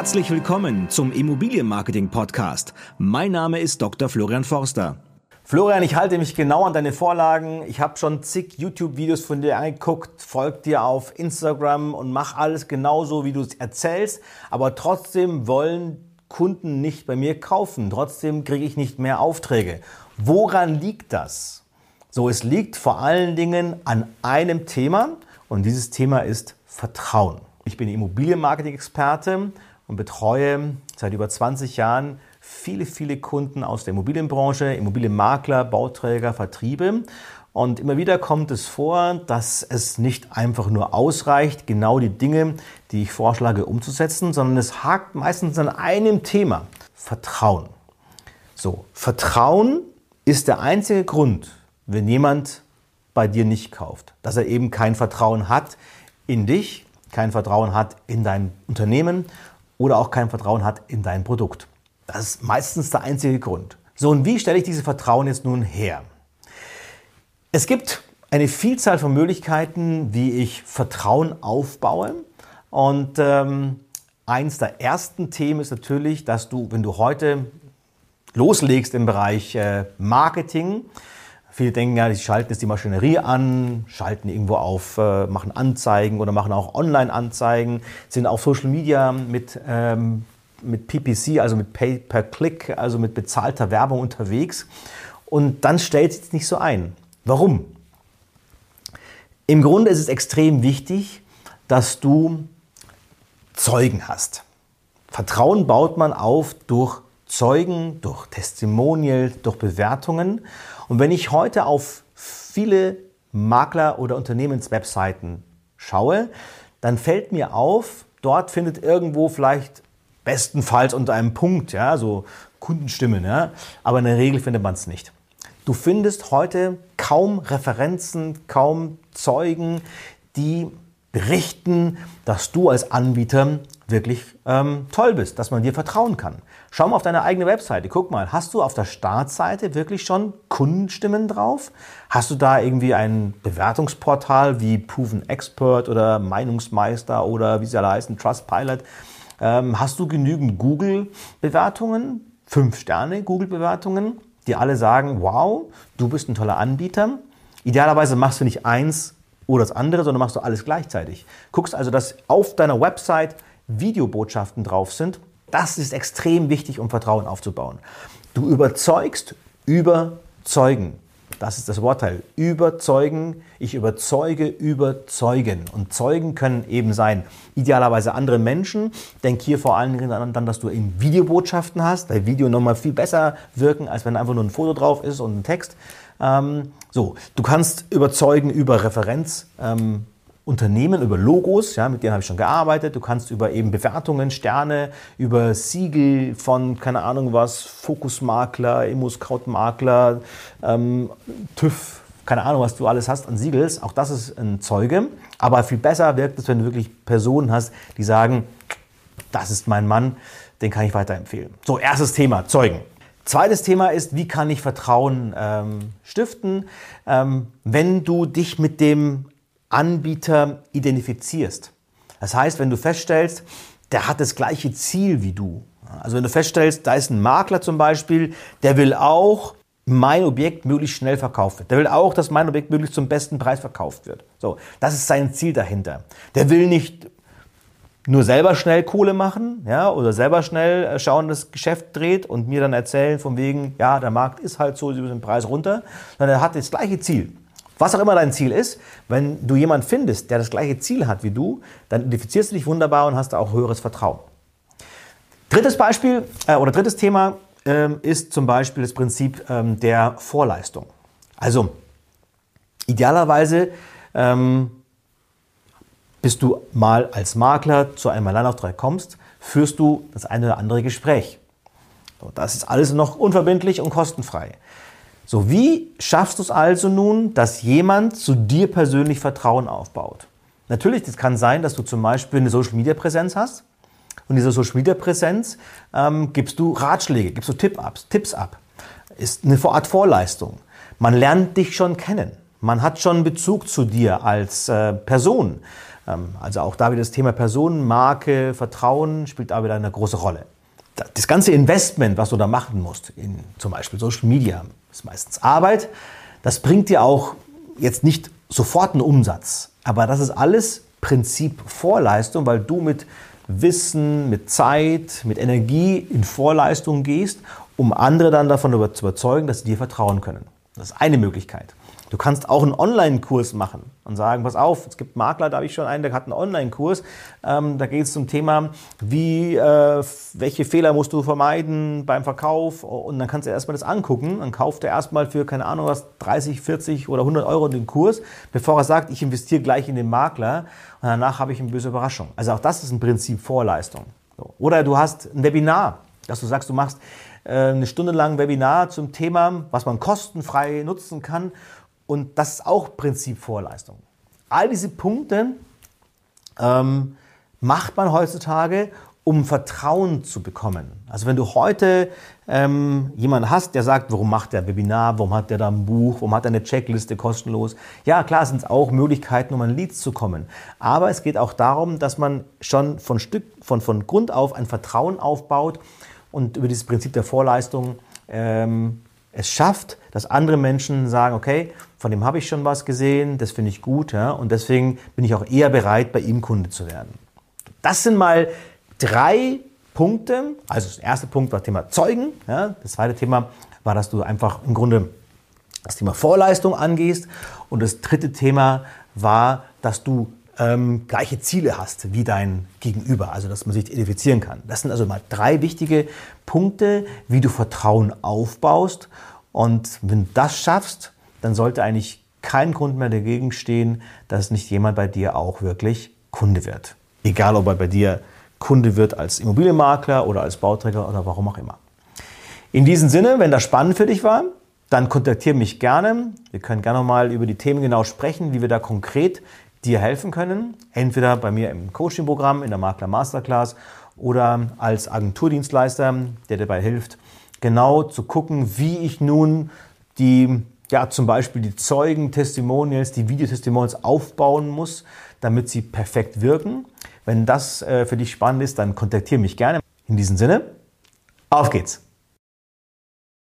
Herzlich willkommen zum Immobilienmarketing Podcast. Mein Name ist Dr. Florian Forster. Florian, ich halte mich genau an deine Vorlagen. Ich habe schon zig YouTube-Videos von dir angeguckt, folg dir auf Instagram und mach alles genauso, wie du es erzählst. Aber trotzdem wollen Kunden nicht bei mir kaufen. Trotzdem kriege ich nicht mehr Aufträge. Woran liegt das? So, es liegt vor allen Dingen an einem Thema und dieses Thema ist Vertrauen. Ich bin Immobilienmarketing-Experte und betreue seit über 20 Jahren viele, viele Kunden aus der Immobilienbranche, Immobilienmakler, Bauträger, Vertriebe. Und immer wieder kommt es vor, dass es nicht einfach nur ausreicht, genau die Dinge, die ich vorschlage, umzusetzen, sondern es hakt meistens an einem Thema. Vertrauen. So, Vertrauen ist der einzige Grund, wenn jemand bei dir nicht kauft, dass er eben kein Vertrauen hat in dich, kein Vertrauen hat in dein Unternehmen oder auch kein Vertrauen hat in dein Produkt. Das ist meistens der einzige Grund. So, und wie stelle ich dieses Vertrauen jetzt nun her? Es gibt eine Vielzahl von Möglichkeiten, wie ich Vertrauen aufbaue. Und ähm, eins der ersten Themen ist natürlich, dass du, wenn du heute loslegst im Bereich äh, Marketing, Viele denken ja, sie schalten jetzt die Maschinerie an, schalten irgendwo auf, äh, machen Anzeigen oder machen auch Online-Anzeigen, sind auf Social Media mit, ähm, mit PPC, also mit Pay per Click, also mit bezahlter Werbung unterwegs. Und dann stellt sich nicht so ein. Warum? Im Grunde ist es extrem wichtig, dass du Zeugen hast. Vertrauen baut man auf durch Zeugen, durch Testimonial, durch Bewertungen. Und wenn ich heute auf viele Makler- oder Unternehmenswebseiten schaue, dann fällt mir auf, dort findet irgendwo vielleicht bestenfalls unter einem Punkt, ja, so Kundenstimmen, ja, aber in der Regel findet man es nicht. Du findest heute kaum Referenzen, kaum Zeugen, die berichten, dass du als Anbieter wirklich ähm, toll bist, dass man dir vertrauen kann. Schau mal auf deine eigene Webseite. Guck mal, hast du auf der Startseite wirklich schon Kundenstimmen drauf? Hast du da irgendwie ein Bewertungsportal wie Proven Expert oder Meinungsmeister oder wie sie alle heißen, Trustpilot? Ähm, hast du genügend Google-Bewertungen? Fünf Sterne Google-Bewertungen, die alle sagen, wow, du bist ein toller Anbieter. Idealerweise machst du nicht eins oder das andere, sondern machst du alles gleichzeitig. Guckst also, dass auf deiner Website Videobotschaften drauf sind das ist extrem wichtig, um Vertrauen aufzubauen. Du überzeugst überzeugen. Das ist das Wortteil. Überzeugen. Ich überzeuge, überzeugen. Und Zeugen können eben sein, idealerweise andere Menschen. Denk hier vor allen Dingen dann, dass du in Videobotschaften hast, weil Video nochmal viel besser wirken, als wenn einfach nur ein Foto drauf ist und ein Text. Ähm, so, du kannst überzeugen über Referenz. Ähm, Unternehmen, über Logos, ja, mit denen habe ich schon gearbeitet. Du kannst über eben Bewertungen, Sterne, über Siegel von, keine Ahnung was, Fokusmakler, Immo-Scout-Makler, ähm, TÜV, keine Ahnung, was du alles hast an Siegels. Auch das ist ein Zeuge. Aber viel besser wirkt es, wenn du wirklich Personen hast, die sagen, das ist mein Mann, den kann ich weiterempfehlen. So, erstes Thema, Zeugen. Zweites Thema ist, wie kann ich Vertrauen ähm, stiften, ähm, wenn du dich mit dem Anbieter identifizierst. Das heißt, wenn du feststellst, der hat das gleiche Ziel wie du. Also wenn du feststellst, da ist ein Makler zum Beispiel, der will auch mein Objekt möglichst schnell verkauft wird. Der will auch, dass mein Objekt möglichst zum besten Preis verkauft wird. So, das ist sein Ziel dahinter. Der will nicht nur selber schnell Kohle machen, ja, oder selber schnell äh, schauen, dass das Geschäft dreht und mir dann erzählen von wegen, ja, der Markt ist halt so, sie müssen den Preis runter, sondern er hat das gleiche Ziel. Was auch immer dein Ziel ist, wenn du jemanden findest, der das gleiche Ziel hat wie du, dann identifizierst du dich wunderbar und hast auch höheres Vertrauen. Drittes Beispiel äh, oder drittes Thema ähm, ist zum Beispiel das Prinzip ähm, der Vorleistung. Also idealerweise ähm, bis du mal als Makler zu einem Alleinauftrag kommst, führst du das eine oder andere Gespräch. So, das ist alles noch unverbindlich und kostenfrei. So, wie schaffst du es also nun, dass jemand zu dir persönlich Vertrauen aufbaut? Natürlich, das kann sein, dass du zum Beispiel eine Social Media Präsenz hast. Und diese Social Media Präsenz ähm, gibst du Ratschläge, gibst du Tipp ab, Tipps ab. Ist eine Art Vorleistung. Man lernt dich schon kennen. Man hat schon Bezug zu dir als äh, Person. Ähm, also auch da wieder das Thema Personen, Marke, Vertrauen spielt da wieder eine große Rolle. Das ganze Investment, was du da machen musst, in zum Beispiel Social Media, ist meistens Arbeit. Das bringt dir auch jetzt nicht sofort einen Umsatz, aber das ist alles Prinzip Vorleistung, weil du mit Wissen, mit Zeit, mit Energie in Vorleistung gehst, um andere dann davon zu überzeugen, dass sie dir vertrauen können. Das ist eine Möglichkeit. Du kannst auch einen Online-Kurs machen und sagen, pass auf, es gibt Makler, da habe ich schon einen, der hat einen Online-Kurs. Ähm, da geht es zum Thema, wie, äh, welche Fehler musst du vermeiden beim Verkauf. Und dann kannst du erstmal das angucken. Dann kauft er erstmal für, keine Ahnung was, 30, 40 oder 100 Euro den Kurs, bevor er sagt, ich investiere gleich in den Makler. Und danach habe ich eine böse Überraschung. Also auch das ist ein Prinzip Vorleistung. So. Oder du hast ein Webinar, dass du sagst, du machst äh, eine Stunde lang Webinar zum Thema, was man kostenfrei nutzen kann und das ist auch Prinzip Vorleistung. All diese Punkte ähm, macht man heutzutage, um Vertrauen zu bekommen. Also wenn du heute ähm, jemanden hast, der sagt, warum macht der Webinar, warum hat der da ein Buch, warum hat er eine Checkliste kostenlos? Ja, klar sind es auch Möglichkeiten, um an Leads zu kommen. Aber es geht auch darum, dass man schon von, Stück, von, von Grund auf ein Vertrauen aufbaut und über dieses Prinzip der Vorleistung ähm, es schafft, dass andere Menschen sagen, okay, von dem habe ich schon was gesehen, das finde ich gut, ja, und deswegen bin ich auch eher bereit, bei ihm Kunde zu werden. Das sind mal drei Punkte. Also das erste Punkt war das Thema Zeugen. Ja. Das zweite Thema war, dass du einfach im Grunde das Thema Vorleistung angehst. Und das dritte Thema war, dass du ähm, gleiche Ziele hast wie dein Gegenüber, also dass man sich identifizieren kann. Das sind also mal drei wichtige Punkte, wie du Vertrauen aufbaust. Und wenn du das schaffst, dann sollte eigentlich kein Grund mehr dagegen stehen, dass nicht jemand bei dir auch wirklich Kunde wird. Egal, ob er bei dir Kunde wird als Immobilienmakler oder als Bauträger oder warum auch immer. In diesem Sinne, wenn das spannend für dich war, dann kontaktiere mich gerne. Wir können gerne mal über die Themen genau sprechen, wie wir da konkret dir helfen können. Entweder bei mir im Coaching-Programm, in der Makler Masterclass oder als Agenturdienstleister, der dabei hilft, genau zu gucken, wie ich nun die, ja, zum Beispiel die Zeugen, Testimonials, die Videotestimonials aufbauen muss, damit sie perfekt wirken. Wenn das äh, für dich spannend ist, dann kontaktiere mich gerne. In diesem Sinne, auf geht's!